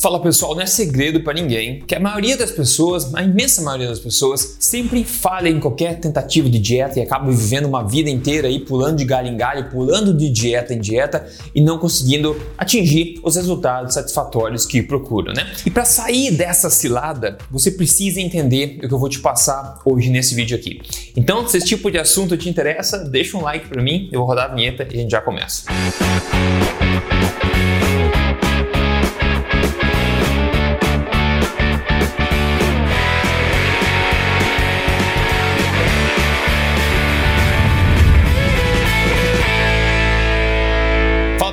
Fala pessoal, não é segredo para ninguém que a maioria das pessoas, a imensa maioria das pessoas, sempre falha em qualquer tentativa de dieta e acaba vivendo uma vida inteira aí pulando de galho em galho, pulando de dieta em dieta e não conseguindo atingir os resultados satisfatórios que procuram, né? E para sair dessa cilada, você precisa entender o que eu vou te passar hoje nesse vídeo aqui. Então, se esse tipo de assunto te interessa, deixa um like para mim, eu vou rodar a vinheta e a gente já começa. Música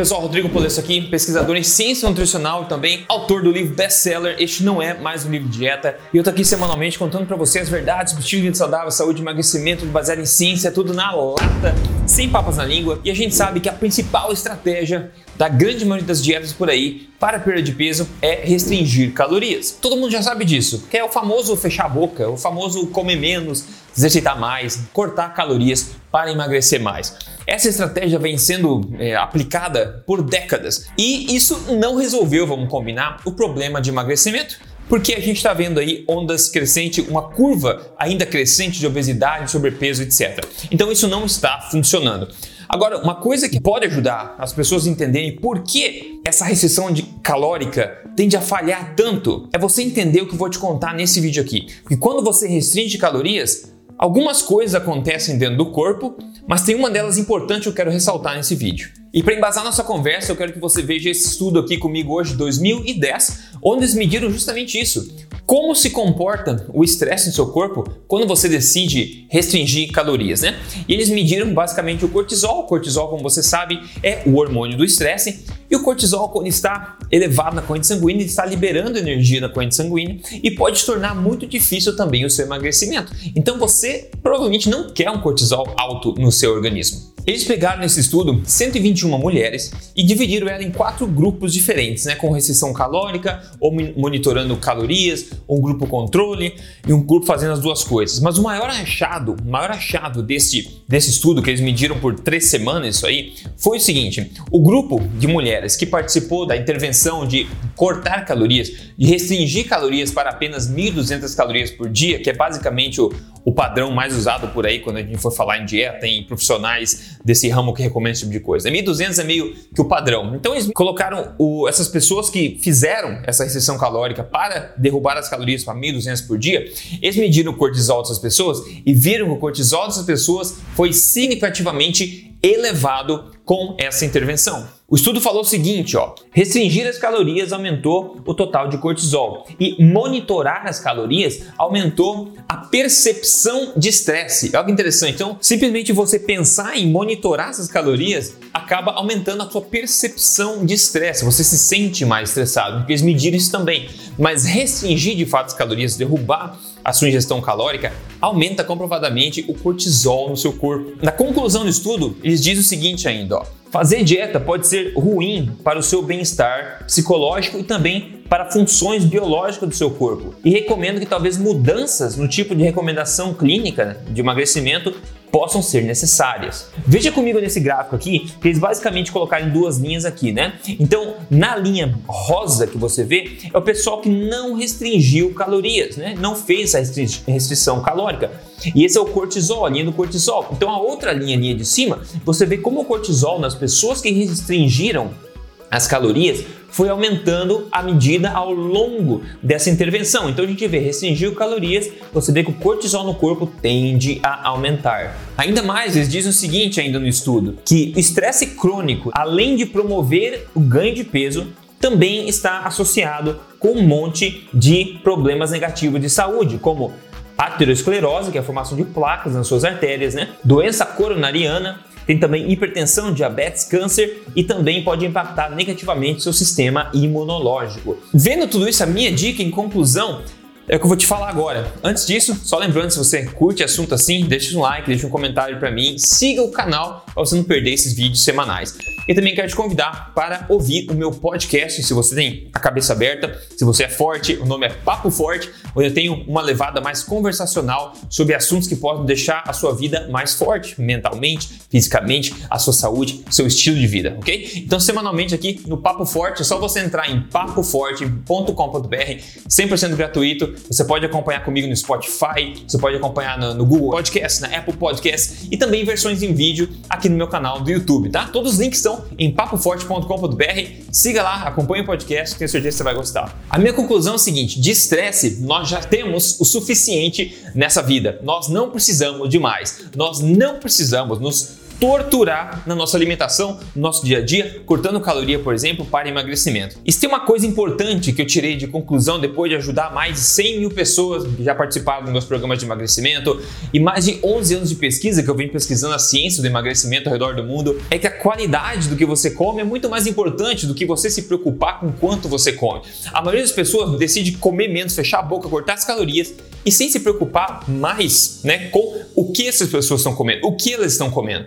pessoal, Rodrigo Polesso aqui, pesquisador em ciência nutricional e também autor do livro best-seller Este Não É Mais Um Livro de Dieta. E eu tô aqui semanalmente contando para você as verdades estilo de vida saudável, saúde, emagrecimento, baseado em ciência, tudo na lata, sem papas na língua. E a gente sabe que a principal estratégia da grande maioria das dietas por aí para perda de peso é restringir calorias. Todo mundo já sabe disso, que é o famoso fechar a boca, o famoso comer menos, exercitar mais, cortar calorias para emagrecer mais. Essa estratégia vem sendo é, aplicada por décadas e isso não resolveu, vamos combinar, o problema de emagrecimento. Porque a gente está vendo aí ondas crescentes, uma curva ainda crescente de obesidade, sobrepeso, etc. Então isso não está funcionando. Agora, uma coisa que pode ajudar as pessoas a entenderem por que essa restrição de calórica tende a falhar tanto é você entender o que eu vou te contar nesse vídeo aqui. Que quando você restringe calorias, Algumas coisas acontecem dentro do corpo, mas tem uma delas importante que eu quero ressaltar nesse vídeo. E para embasar nossa conversa, eu quero que você veja esse estudo aqui comigo hoje, 2010, onde eles mediram justamente isso. Como se comporta o estresse no seu corpo quando você decide restringir calorias, né? E eles mediram basicamente o cortisol. O cortisol, como você sabe, é o hormônio do estresse. E o cortisol, quando está elevado na corrente sanguínea, está liberando energia na corrente sanguínea e pode tornar muito difícil também o seu emagrecimento. Então você provavelmente não quer um cortisol alto no seu organismo. Eles pegaram nesse estudo 121 mulheres e dividiram ela em quatro grupos diferentes, né, com restrição calórica, ou monitorando calorias, um grupo controle e um grupo fazendo as duas coisas. Mas o maior achado, o maior achado desse, desse estudo que eles mediram por três semanas isso aí, foi o seguinte: o grupo de mulheres que participou da intervenção de cortar calorias, de restringir calorias para apenas 1.200 calorias por dia, que é basicamente o, o padrão mais usado por aí quando a gente for falar em dieta, em profissionais desse ramo que recomendam esse tipo de coisa. 1.200 é meio que o padrão. Então eles colocaram o, essas pessoas que fizeram essa restrição calórica para derrubar as calorias para 1.200 por dia, eles mediram o cortisol dessas pessoas e viram que o cortisol dessas pessoas foi significativamente elevado com essa intervenção. O estudo falou o seguinte, ó, restringir as calorias aumentou o total de cortisol e monitorar as calorias aumentou a percepção de estresse. Olha que interessante. Então, simplesmente você pensar em monitorar essas calorias acaba aumentando a sua percepção de estresse. Você se sente mais estressado, porque eles mediram isso também. Mas restringir de fato as calorias, derrubar a sua ingestão calórica, aumenta comprovadamente o cortisol no seu corpo. Na conclusão do estudo, eles dizem o seguinte ainda, ó, Fazer dieta pode ser ruim para o seu bem-estar psicológico e também para funções biológicas do seu corpo. E recomendo que talvez mudanças no tipo de recomendação clínica de emagrecimento possam ser necessárias. Veja comigo nesse gráfico aqui, que eles basicamente colocaram duas linhas aqui, né? Então, na linha rosa que você vê, é o pessoal que não restringiu calorias, né? Não fez a restrição calórica. E esse é o cortisol, a linha do cortisol. Então, a outra linha, a linha de cima, você vê como o cortisol nas pessoas que restringiram as calorias foi aumentando à medida ao longo dessa intervenção. Então a gente vê restringir calorias, você vê que o cortisol no corpo tende a aumentar. Ainda mais, eles dizem o seguinte ainda no estudo, que o estresse crônico, além de promover o ganho de peso, também está associado com um monte de problemas negativos de saúde, como aterosclerose, que é a formação de placas nas suas artérias, né? doença coronariana, tem também hipertensão, diabetes, câncer e também pode impactar negativamente seu sistema imunológico. Vendo tudo isso, a minha dica em conclusão é o que eu vou te falar agora. Antes disso, só lembrando, se você curte assunto assim, deixa um like, deixa um comentário para mim, siga o canal para você não perder esses vídeos semanais. E também quero te convidar para ouvir o meu podcast, se você tem a cabeça aberta, se você é forte, o nome é Papo Forte, onde eu tenho uma levada mais conversacional sobre assuntos que podem deixar a sua vida mais forte, mentalmente, fisicamente, a sua saúde, seu estilo de vida, ok? Então, semanalmente aqui no Papo Forte, é só você entrar em papoforte.com.br, 100% gratuito. Você pode acompanhar comigo no Spotify, você pode acompanhar no, no Google Podcast, na Apple Podcast e também versões em vídeo aqui no meu canal do YouTube, tá? Todos os links estão em papoforte.com.br. Siga lá, acompanhe o podcast, tenho certeza que você vai gostar. A minha conclusão é o seguinte: de estresse, nós já temos o suficiente nessa vida. Nós não precisamos de mais. Nós não precisamos nos torturar na nossa alimentação, no nosso dia a dia, cortando caloria, por exemplo, para emagrecimento. E se tem uma coisa importante que eu tirei de conclusão depois de ajudar mais de 100 mil pessoas que já participaram dos meus programas de emagrecimento e mais de 11 anos de pesquisa que eu venho pesquisando a ciência do emagrecimento ao redor do mundo, é que a qualidade do que você come é muito mais importante do que você se preocupar com quanto você come. A maioria das pessoas decide comer menos, fechar a boca, cortar as calorias e sem se preocupar mais né, com o que essas pessoas estão comendo, o que elas estão comendo.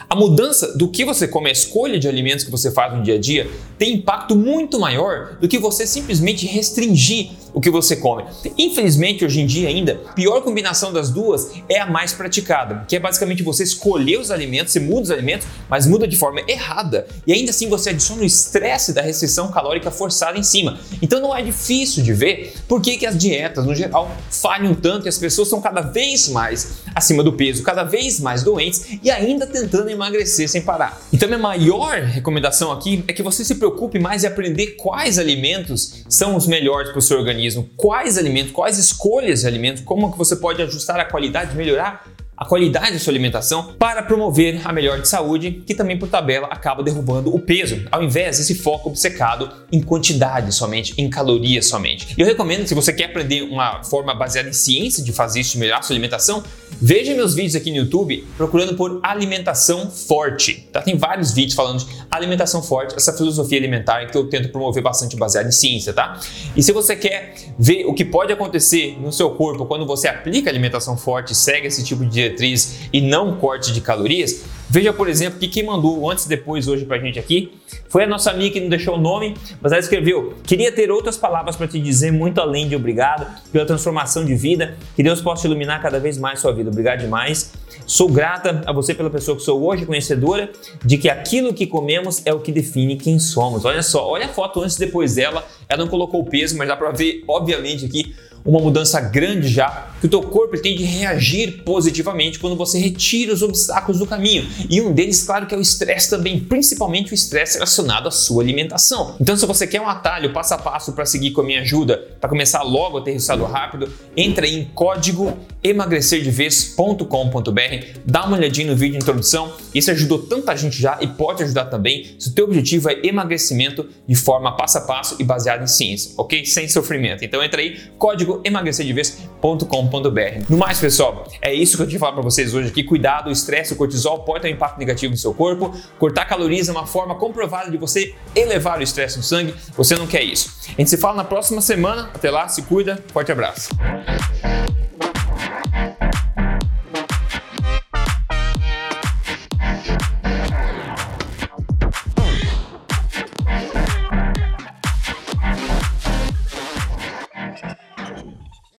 A mudança do que você come, a escolha de alimentos que você faz no dia a dia, tem impacto muito maior do que você simplesmente restringir o que você come. Infelizmente, hoje em dia ainda, a pior combinação das duas é a mais praticada, que é basicamente você escolher os alimentos, você muda os alimentos, mas muda de forma errada e ainda assim você adiciona o estresse da restrição calórica forçada em cima. Então não é difícil de ver por que, que as dietas, no geral, falham tanto e as pessoas são cada vez mais acima do peso, cada vez mais doentes e ainda tentando emagrecer sem parar. Então minha maior recomendação aqui é que você se preocupe mais em aprender quais alimentos são os melhores para o seu organismo quais alimentos, quais escolhas de alimentos, como que você pode ajustar a qualidade, melhorar a qualidade da sua alimentação para promover a melhor de saúde, que também por tabela acaba derrubando o peso, ao invés desse foco obcecado em quantidade somente, em calorias somente. Eu recomendo, se você quer aprender uma forma baseada em ciência de fazer isso, de melhorar a sua alimentação, veja meus vídeos aqui no YouTube procurando por alimentação forte. Tá? Tem vários vídeos falando de alimentação forte, essa filosofia alimentar que eu tento promover bastante baseada em ciência, tá? E se você quer ver o que pode acontecer no seu corpo quando você aplica alimentação forte e segue esse tipo de diretriz e não corte de calorias, veja, por exemplo, que quem mandou antes e depois hoje pra gente aqui foi a nossa amiga que não deixou o nome, mas ela escreveu: Queria ter outras palavras para te dizer, muito além de obrigado pela transformação de vida. Que Deus possa iluminar cada vez mais sua vida. Obrigado demais. Sou grata a você pela pessoa que sou hoje, conhecedora de que aquilo que comemos é o que define quem somos. Olha só, olha a foto antes e depois dela. Ela não colocou o peso, mas dá para ver, obviamente, aqui uma mudança grande já, que o teu corpo tem de reagir positivamente quando você retira os obstáculos do caminho. E um deles, claro, que é o estresse também, principalmente o estresse relacionado à sua alimentação. Então, se você quer um atalho passo a passo para seguir com a minha ajuda, para começar logo a ter resultado rápido, entra em código emagrecerdevez.com.br, dá uma olhadinha no vídeo de introdução. Isso ajudou tanta gente já e pode ajudar também se o teu objetivo é emagrecimento de forma passo a passo e baseado em ciência, ok? Sem sofrimento. Então entra aí, código emagrecerdevez.com.br. No mais, pessoal, é isso que eu tinha falar para vocês hoje aqui. Cuidado, o estresse, o cortisol pode ter um impacto negativo no seu corpo. Cortar calorias é uma forma comprovada de você elevar o estresse no sangue. Você não quer isso. A gente se fala na próxima semana. Até lá, se cuida. Forte abraço.